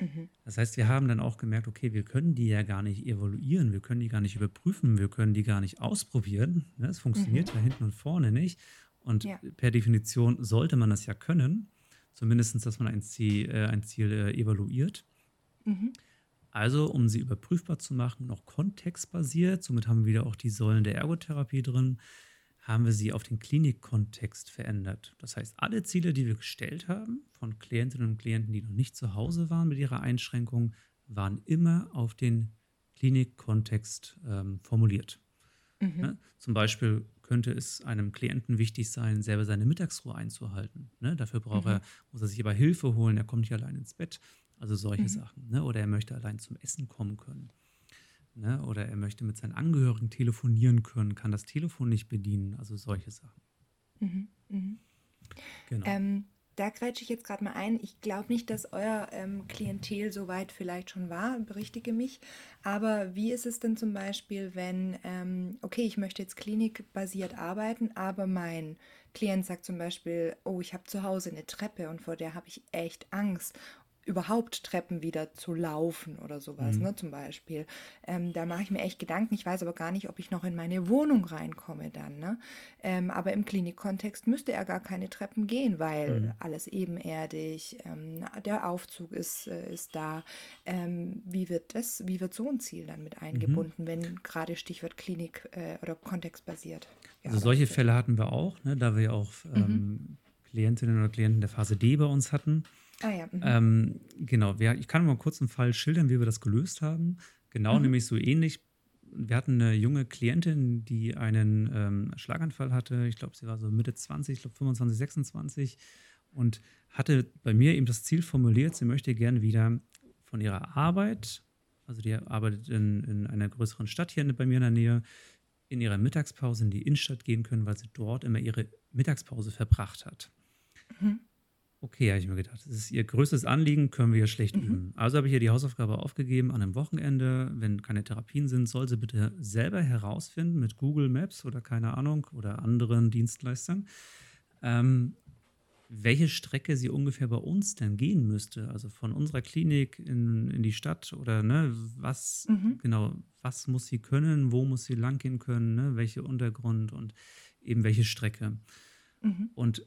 Mhm. Das heißt, wir haben dann auch gemerkt, okay, wir können die ja gar nicht evaluieren, wir können die gar nicht überprüfen, wir können die gar nicht ausprobieren. Ne, es funktioniert mhm. ja hinten und vorne nicht. Und ja. per Definition sollte man das ja können, zumindest, dass man ein Ziel, äh, ein Ziel äh, evaluiert. Mhm. Also, um sie überprüfbar zu machen, noch kontextbasiert, somit haben wir wieder auch die Säulen der Ergotherapie drin, haben wir sie auf den Klinikkontext verändert. Das heißt, alle Ziele, die wir gestellt haben, von Klientinnen und Klienten, die noch nicht zu Hause waren mit ihrer Einschränkung, waren immer auf den Klinikkontext ähm, formuliert. Mhm. Ne? Zum Beispiel könnte es einem Klienten wichtig sein, selber seine Mittagsruhe einzuhalten. Ne? Dafür braucht mhm. er, muss er sich aber Hilfe holen, er kommt nicht allein ins Bett. Also solche mhm. Sachen. Ne? Oder er möchte allein zum Essen kommen können. Ne? Oder er möchte mit seinen Angehörigen telefonieren können, kann das Telefon nicht bedienen. Also solche Sachen. Mhm. Mhm. Genau. Ähm, da grätsche ich jetzt gerade mal ein. Ich glaube nicht, dass euer ähm, Klientel so weit vielleicht schon war, berichtige mich. Aber wie ist es denn zum Beispiel, wenn, ähm, okay, ich möchte jetzt klinikbasiert arbeiten, aber mein Klient sagt zum Beispiel, oh, ich habe zu Hause eine Treppe und vor der habe ich echt Angst überhaupt Treppen wieder zu laufen oder sowas, Mhm. ne, zum Beispiel. Ähm, da mache ich mir echt Gedanken. Ich weiß aber gar nicht, ob ich noch in meine Wohnung reinkomme dann, ne? Ähm, aber im Klinikkontext müsste er gar keine Treppen gehen, weil Mhm. alles ebenerdig, ähm, der Aufzug ist, äh, ist da. Ähm, wie wird das, wie wird so ein Ziel dann mit Mhm. eingebunden, wenn gerade Stichwort Klinik äh, oder kontextbasiert Also solche? Fälle hatten wir auch, ne, da wir ja auch Mhm. ähm, Klientinnen oder Klienten der Phase D bei uns hatten. Ah ja, mhm. Ähm, genau, wir, ich kann mal kurz einen Fall schildern, wie wir das gelöst haben. Genau, Mhm. nämlich so ähnlich. Wir hatten eine junge Klientin, die einen ähm, Schlaganfall hatte. Ich glaube, sie war so Mitte 20, ich glaube 25, 26 und hatte bei mir eben das Ziel formuliert, sie möchte gerne wieder von ihrer Arbeit, also die arbeitet in, in einer größeren Stadt hier bei mir in der Nähe, in ihrer Mittagspause in die Innenstadt gehen können, weil sie dort immer ihre Mittagspause verbracht hat. Mhm. Okay, habe ich mir gedacht, das ist ihr größtes Anliegen, können wir ja schlecht Mhm. üben. Also habe ich ihr die Hausaufgabe aufgegeben an einem Wochenende, wenn keine Therapien sind, soll sie bitte selber herausfinden mit Google Maps oder keine Ahnung oder anderen Dienstleistern, ähm, welche Strecke sie ungefähr bei uns denn gehen müsste. Also von unserer Klinik in, in die Stadt oder ne, was Mhm. genau, was muss sie können, wo muss sie langgehen können, ne, welche Untergrund und eben welche Strecke. Mhm. Und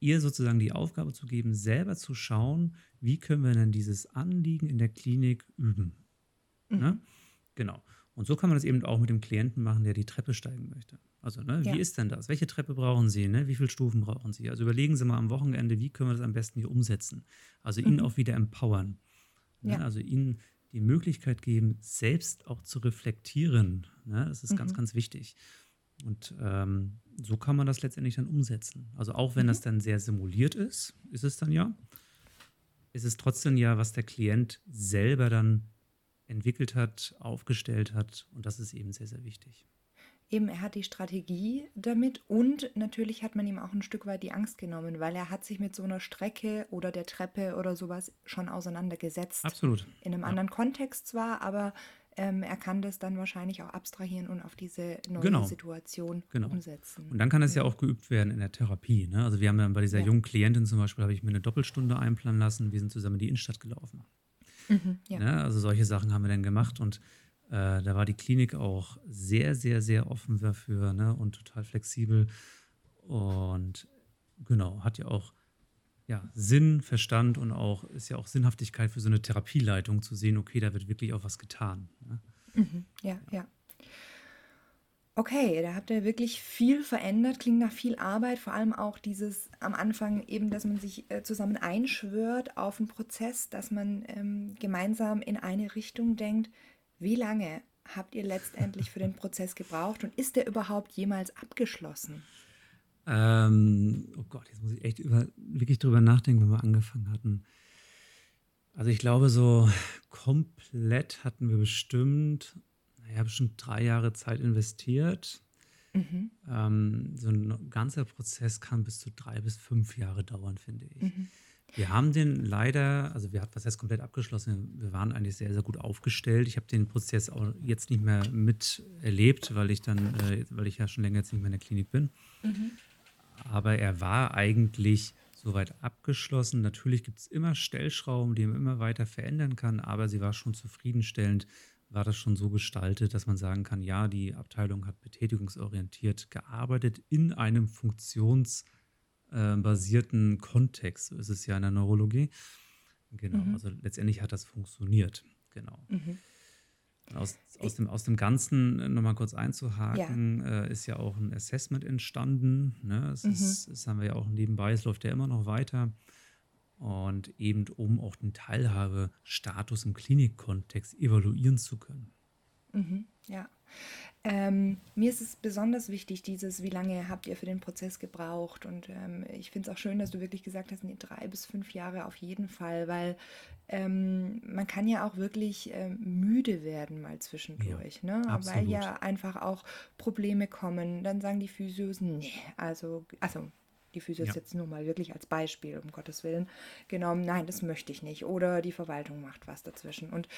ihr sozusagen die Aufgabe zu geben, selber zu schauen, wie können wir denn dieses Anliegen in der Klinik üben. Ne? Mhm. Genau. Und so kann man das eben auch mit dem Klienten machen, der die Treppe steigen möchte. Also, ne, Ja. wie ist denn das? Welche Treppe brauchen Sie? Ne? Wie viele Stufen brauchen Sie? Also überlegen Sie mal am Wochenende, wie können wir das am besten hier umsetzen? Also ihn Mhm. auch wieder empowern. Ne? Ja. Also ihnen die Möglichkeit geben, selbst auch zu reflektieren. Ne? Das ist ganz, Mhm. ganz wichtig. Und ähm, so kann man das letztendlich dann umsetzen. Also auch wenn Mhm. das dann sehr simuliert ist, ist es dann ja, ist es trotzdem ja, was der Klient selber dann entwickelt hat, aufgestellt hat. Und das ist eben sehr, sehr wichtig. Eben, er hat die Strategie damit und natürlich hat man ihm auch ein Stück weit die Angst genommen, weil er hat sich mit so einer Strecke oder der Treppe oder sowas schon auseinandergesetzt. Absolut. In einem Ja. anderen Kontext zwar, aber ähm, er kann das dann wahrscheinlich auch abstrahieren und auf diese neue Genau. Situation Genau. umsetzen. Und dann kann es ja Mhm. auch geübt werden in der Therapie. Ne? Also wir haben dann bei dieser Ja. jungen Klientin zum Beispiel, habe ich mir eine Doppelstunde einplanen lassen. Wir sind zusammen in die Innenstadt gelaufen. Mhm, ja. Ne? Also solche Sachen haben wir dann gemacht und äh, da war die Klinik auch sehr, sehr, sehr offen dafür ne? und total flexibel. Und genau, hat ja auch ja, Sinn, Verstand und auch ist ja auch Sinnhaftigkeit für so eine Therapieleitung zu sehen, okay, da wird wirklich auch was getan. Ne? Mhm, ja, ja. Okay, da habt ihr wirklich viel verändert, klingt nach viel Arbeit, vor allem auch dieses am Anfang eben, dass man sich äh, zusammen einschwört auf einen Prozess, dass man ähm, gemeinsam in eine Richtung denkt. Wie lange habt ihr letztendlich für den Prozess gebraucht und ist der überhaupt jemals abgeschlossen? Ähm, oh Gott, jetzt muss ich echt über, wirklich drüber nachdenken, wenn wir angefangen hatten. Also ich glaube, so komplett hatten wir bestimmt, naja, bestimmt drei Jahre Zeit investiert. Mhm, Ähm, so ein ganzer Prozess kann bis zu drei bis fünf Jahre dauern, finde ich. mhm, Wir haben den leider, also wir hatten was heißt komplett abgeschlossen, wir waren eigentlich sehr, sehr gut aufgestellt. Ich habe den Prozess auch jetzt nicht mehr miterlebt, weil ich dann, äh, weil ich ja schon länger jetzt nicht mehr in der Klinik bin. mhm, Aber er war eigentlich soweit abgeschlossen. Natürlich gibt es immer Stellschrauben, die man immer weiter verändern kann, aber sie war schon zufriedenstellend, war das schon so gestaltet, dass man sagen kann, ja, die Abteilung hat betätigungsorientiert gearbeitet in einem funktionsbasierten Kontext. So ist es ja in der Neurologie. Genau, Mhm. also letztendlich hat das funktioniert. Genau. mhm. Aus, aus, dem, aus dem Ganzen nochmal kurz einzuhaken, äh, ist ja auch ein Assessment entstanden. Ne? Das, Mhm. ist, das haben wir ja auch nebenbei, es läuft ja immer noch weiter. Und eben um auch den Teilhabestatus im Klinikkontext evaluieren zu können. Mhm, ja. Ähm, mir ist es besonders wichtig, dieses, wie lange habt ihr für den Prozess gebraucht? Und ähm, ich finde es auch schön, dass du wirklich gesagt hast, nee, drei bis fünf Jahre auf jeden Fall, weil ähm, man kann ja auch wirklich ähm, müde werden mal zwischendurch, ne? Weil absolut. ja einfach auch Probleme kommen. Dann sagen die Physios, nee, also, also Physio Ja. jetzt nur mal wirklich als Beispiel, um Gottes Willen, genommen, nein, das möchte ich nicht. Oder die Verwaltung macht was dazwischen. Und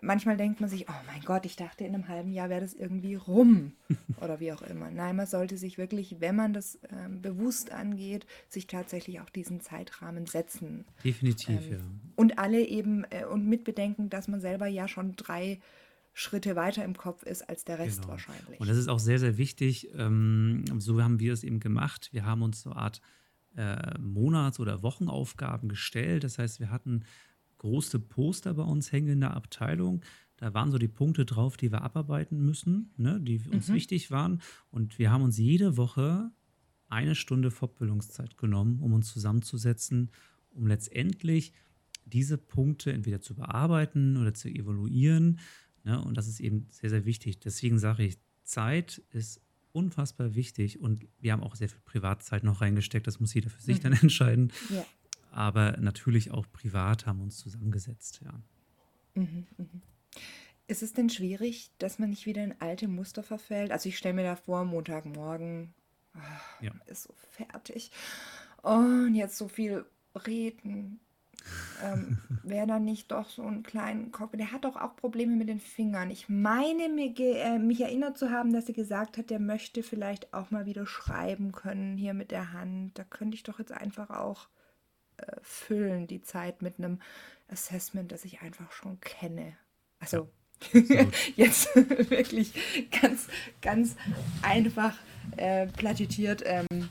manchmal denkt man sich, oh mein Gott, ich dachte, in einem halben Jahr wäre das irgendwie rum. Oder wie auch immer. Nein, man sollte sich wirklich, wenn man das ähm, bewusst angeht, sich tatsächlich auch diesen Zeitrahmen setzen. Definitiv, Ähm, ja. Und alle eben, äh, und mit bedenken, dass man selber ja schon drei Schritte weiter im Kopf ist als der Rest Genau. wahrscheinlich. Und das ist auch sehr, sehr wichtig. Ähm, so haben wir es eben gemacht. Wir haben uns so eine Art äh, Monats- oder Wochenaufgaben gestellt. Das heißt, wir hatten große Poster bei uns hängen in der Abteilung. Da waren so die Punkte drauf, die wir abarbeiten müssen, ne, die uns Mhm. wichtig waren. Und wir haben uns jede Woche eine Stunde Fortbildungszeit genommen, um uns zusammenzusetzen, um letztendlich diese Punkte entweder zu bearbeiten oder zu evaluieren. Ne? Und das ist eben sehr, sehr wichtig. Deswegen sage ich, Zeit ist unfassbar wichtig und wir haben auch sehr viel Privatzeit noch reingesteckt. Das muss jeder für sich Mhm. dann entscheiden. ja. Aber natürlich auch privat haben wir uns zusammengesetzt, ja. Mhm, mhm. Ist es denn schwierig, dass man nicht wieder in alte Muster verfällt? Also ich stelle mir da vor, Montagmorgen ah, Ja. ist so fertig und jetzt so viel reden. Ähm, Wäre da nicht doch so einen kleinen Kopf? Der hat doch auch Probleme mit den Fingern. Ich meine, mir äh, mich erinnert zu haben, dass er gesagt hat, der möchte vielleicht auch mal wieder schreiben können hier mit der Hand. Da könnte ich doch jetzt einfach auch äh, füllen, die Zeit mit einem Assessment, das ich einfach schon kenne. Also absolut. jetzt wirklich ganz, ganz einfach äh, platitiert. Ähm,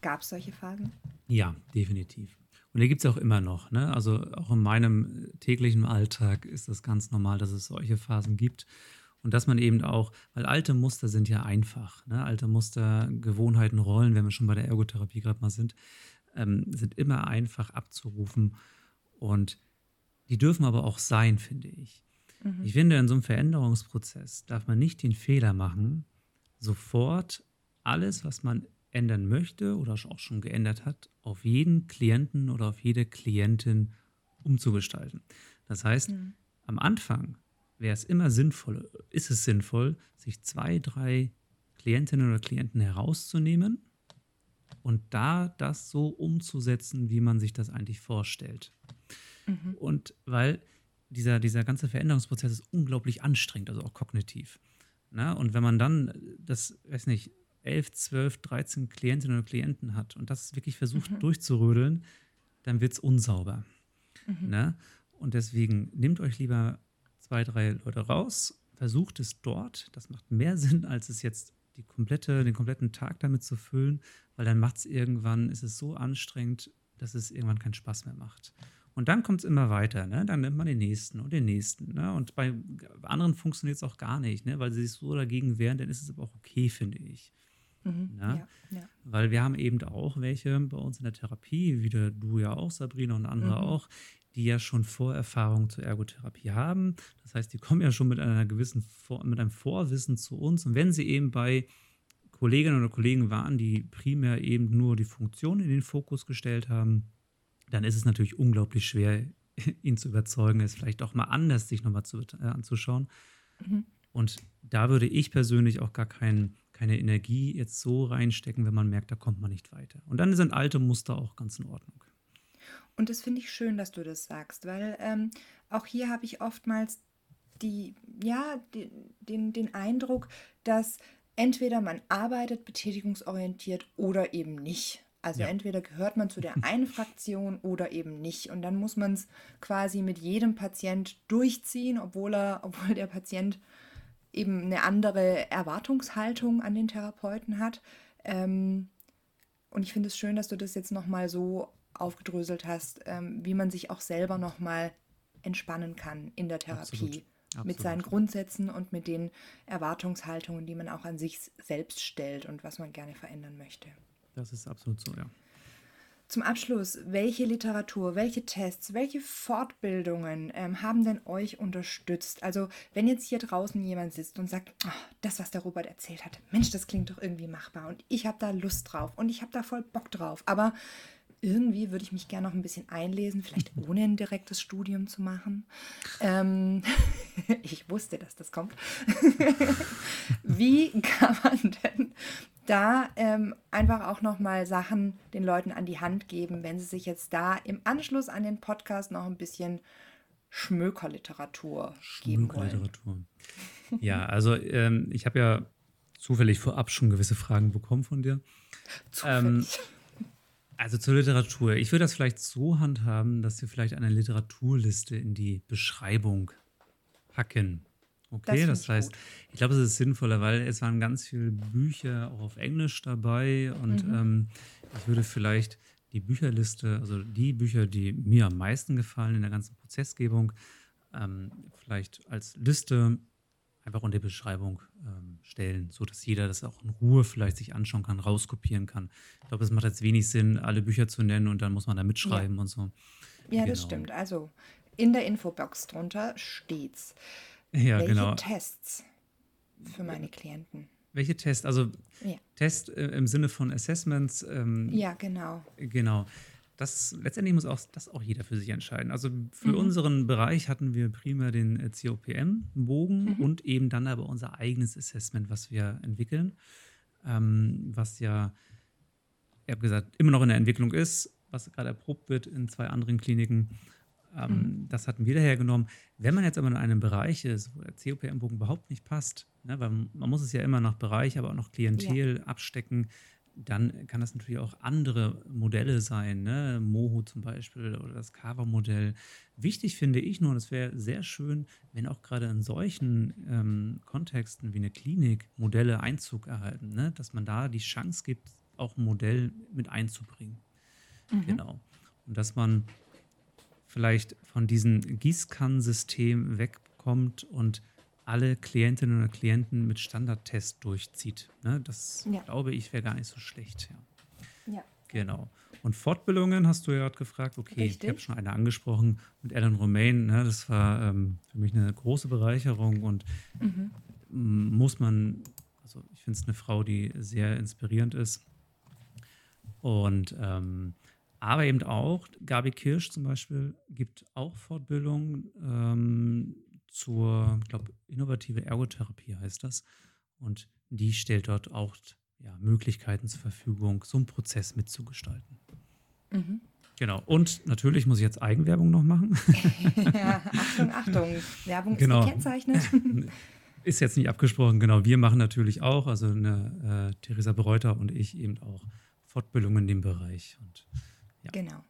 Gab es solche Phasen? Ja, definitiv. Und die gibt es auch immer noch. Ne? Also auch in meinem täglichen Alltag ist das ganz normal, dass es solche Phasen gibt. Und dass man eben auch, weil alte Muster sind ja einfach, ne? alte Muster, Gewohnheiten, Rollen, wenn wir schon bei der Ergotherapie gerade mal sind, ähm, sind immer einfach abzurufen. Und die dürfen aber auch sein, finde ich. Mhm. Ich finde, in so einem Veränderungsprozess darf man nicht den Fehler machen, sofort alles, was man ändern möchte oder auch schon geändert hat, auf jeden Klienten oder auf jede Klientin umzugestalten. Das heißt, Mhm. am Anfang wäre es immer sinnvoll, ist es sinnvoll, sich zwei, drei Klientinnen oder Klienten herauszunehmen und da das so umzusetzen, wie man sich das eigentlich vorstellt. Mhm. Und weil dieser, dieser ganze Veränderungsprozess ist unglaublich anstrengend, also auch kognitiv. Na, und wenn man dann das, weiß nicht, 11, 12, 13 Klientinnen oder Klienten hat und das wirklich versucht Mhm. durchzurödeln, dann wird es unsauber. Mhm. Ne? Und deswegen nehmt euch lieber zwei, drei Leute raus, versucht es dort. Das macht mehr Sinn, als es jetzt die komplette, den kompletten Tag damit zu füllen, weil dann macht es irgendwann, ist es so anstrengend, dass es irgendwann keinen Spaß mehr macht. Und dann kommt es immer weiter, ne? Dann nimmt man den nächsten und den nächsten. Ne? Und bei anderen funktioniert es auch gar nicht, ne? weil sie sich so dagegen wehren, dann ist es aber auch okay, finde ich. Mhm. Ja. Ja, ja. Weil wir haben eben auch welche bei uns in der Therapie, wie du ja auch, Sabrina, und andere Mhm. auch, die ja schon Vorerfahrung zur Ergotherapie haben. Das heißt, die kommen ja schon mit einer gewissen Vor mit einem Vorwissen zu uns. Und wenn sie eben bei Kolleginnen oder Kollegen waren, die primär eben nur die Funktion in den Fokus gestellt haben, dann ist es natürlich unglaublich schwer, ihn zu überzeugen, es vielleicht auch mal anders sich nochmal zu, äh, anzuschauen. Mhm. Und da würde ich persönlich auch gar kein, keine Energie jetzt so reinstecken, wenn man merkt, da kommt man nicht weiter. Und dann sind alte Muster auch ganz in Ordnung. Und das finde ich schön, dass du das sagst, weil ähm, auch hier habe ich oftmals die, ja, die, den, den Eindruck, dass entweder man arbeitet betätigungsorientiert oder eben nicht. Also Ja. entweder gehört man zu der einen Fraktion oder eben nicht. Und dann muss man es quasi mit jedem Patient durchziehen, obwohl er, obwohl der Patient eben eine andere Erwartungshaltung an den Therapeuten hat. Ähm, und ich finde es schön, dass du das jetzt nochmal so aufgedröselt hast, ähm, wie man sich auch selber nochmal entspannen kann in der Therapie. Absolut. Mit Absolut. seinen Grundsätzen und mit den Erwartungshaltungen, die man auch an sich selbst stellt und was man gerne verändern möchte. Das ist absolut so, ja. Zum Abschluss, welche Literatur, welche Tests, welche Fortbildungen ähm, haben denn euch unterstützt? Also, wenn jetzt hier draußen jemand sitzt und sagt, "Ah, das, was der Robert erzählt hat, Mensch, das klingt doch irgendwie machbar und ich habe da Lust drauf und ich habe da voll Bock drauf, aber irgendwie würde ich mich gerne noch ein bisschen einlesen, vielleicht ohne ein direktes Studium zu machen. Ähm, ich wusste, dass das kommt. Wie kann man denn da ähm, einfach auch nochmal Sachen den Leuten an die Hand geben, wenn sie sich jetzt da im Anschluss an den Podcast noch ein bisschen Schmökerliteratur geben wollen. Schmökerliteratur. Ja, also ähm, ich habe ja zufällig vorab schon gewisse Fragen bekommen von dir. Ähm, also zur Literatur. Ich würde das vielleicht so handhaben, dass wir vielleicht eine Literaturliste in die Beschreibung packen. Okay, das, das heißt, gut. ich glaube, es ist sinnvoller, weil es waren ganz viele Bücher auch auf Englisch dabei und mhm. ähm, ich würde vielleicht die Bücherliste, also die Bücher, die mir am meisten gefallen in der ganzen Prozessgebung, ähm, vielleicht als Liste einfach unter Beschreibung ähm, stellen, sodass jeder das auch in Ruhe vielleicht sich anschauen kann, rauskopieren kann. Ich glaube, es macht jetzt wenig Sinn, alle Bücher zu nennen und dann muss man da mitschreiben ja. und so. Ja, genau. das stimmt. Also in der Infobox drunter steht's. Ja, Welche genau. Tests für meine Klienten? Welche Tests? Also ja. Test äh, im Sinne von Assessments. Ähm, ja, genau. Genau das letztendlich muss auch das auch jeder für sich entscheiden. Also für mhm. unseren Bereich hatten wir primär den äh, COPM-Bogen mhm. und eben dann aber unser eigenes Assessment, was wir entwickeln, ähm, was ja, ich habe gesagt, immer noch in der Entwicklung ist, was gerade erprobt wird in zwei anderen Kliniken. Ähm, mhm. Das hatten wir dahergenommen. Wenn man jetzt aber in einem Bereich ist, wo der COPM-Bogen überhaupt nicht passt, ne, weil man muss es ja immer nach Bereich, aber auch nach Klientel ja. abstecken, dann kann das natürlich auch andere Modelle sein, ne? Moho zum Beispiel oder das Kava-Modell. Wichtig finde ich nur, und es wäre sehr schön, wenn auch gerade in solchen ähm, Kontexten wie eine Klinik Modelle Einzug erhalten, ne? dass man da die Chance gibt, auch ein Modell mit einzubringen. Mhm. Genau. Und dass man vielleicht von diesem Gießkannensystem wegkommt und alle Klientinnen und Klienten mit Standardtest durchzieht. Ne? Das ja. glaube ich wäre gar nicht so schlecht. Ja. ja. Genau. Und Fortbildungen hast du ja gerade gefragt. Okay, Richtig. ich habe schon eine angesprochen mit Ellen Romain. Ne? Das war ähm, für mich eine große Bereicherung und mhm. muss man, also ich finde es eine Frau, die sehr inspirierend ist. Und ähm, aber eben auch, Gabi Kirsch zum Beispiel gibt auch Fortbildungen. Ähm, zur, ich glaube, innovative Ergotherapie heißt das. Und die stellt dort auch ja, Möglichkeiten zur Verfügung, so einen Prozess mitzugestalten. Mhm. Genau. Und natürlich muss ich jetzt Eigenwerbung noch machen. ja, Achtung, Achtung. Werbung genau. ist gekennzeichnet. Ist jetzt nicht abgesprochen, genau. Wir machen natürlich auch, also eine, äh, Theresa Bereuter und ich eben auch Fortbildungen in dem Bereich. Und, ja. Genau.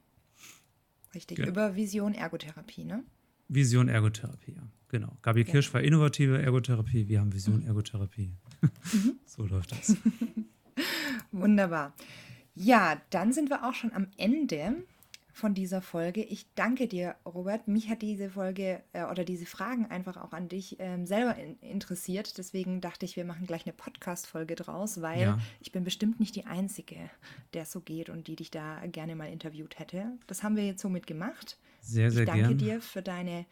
Richtig. Ja. Über Vision Ergotherapie, ne? Vision Ergotherapie, ja. Genau. Gabi ja. Kirsch war innovative Ergotherapie, wir haben Vision. Ergotherapie. Mhm. so läuft das. Wunderbar. Ja, dann sind wir auch schon am Ende von dieser Folge. Ich danke dir, Robert. Mich hat diese Folge äh, oder diese Fragen einfach auch an dich ähm, selber in, interessiert. Deswegen dachte ich, wir machen gleich eine Podcast-Folge draus, weil ja. ich bin bestimmt nicht die Einzige, der es so geht und die dich da gerne mal interviewt hätte. Das haben wir jetzt somit gemacht. Sehr, sehr gerne. Ich danke gern. dir für deine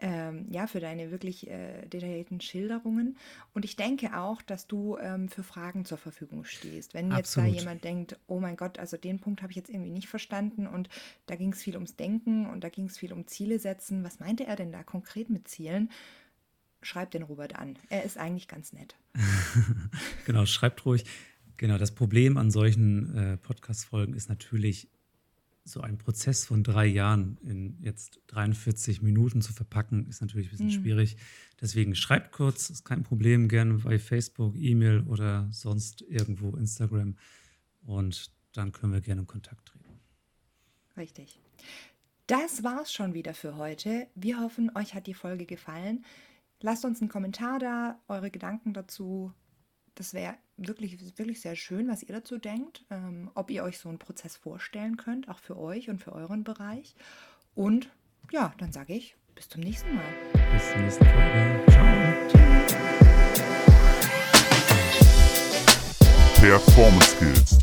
ähm, ja, für deine wirklich äh, detaillierten Schilderungen. Und ich denke auch, dass du ähm, für Fragen zur Verfügung stehst. Wenn jetzt Absolut. da jemand denkt, oh mein Gott, also den Punkt habe ich jetzt irgendwie nicht verstanden und da ging es viel ums Denken und da ging es viel um Ziele setzen. Was meinte er denn da konkret mit Zielen? Schreibt den Robert an. Er ist eigentlich ganz nett. genau, schreibt ruhig. Genau, das Problem an solchen äh, Podcast-Folgen ist natürlich, so einen Prozess von drei Jahren in jetzt 43 Minuten zu verpacken, ist natürlich ein bisschen mhm. schwierig. Deswegen schreibt kurz, ist kein Problem, gerne bei Facebook, E-Mail oder sonst irgendwo Instagram. Und dann können wir gerne in Kontakt treten. Richtig. Das war's schon wieder für heute. Wir hoffen, euch hat die Folge gefallen. Lasst uns einen Kommentar da, eure Gedanken dazu, das wäre wirklich, wirklich sehr schön, was ihr dazu denkt, ähm, ob ihr euch so einen Prozess vorstellen könnt, auch für euch und für euren Bereich. Und ja, dann sage ich bis zum nächsten Mal. Bis zum nächsten Mal. Ciao. Performance Skills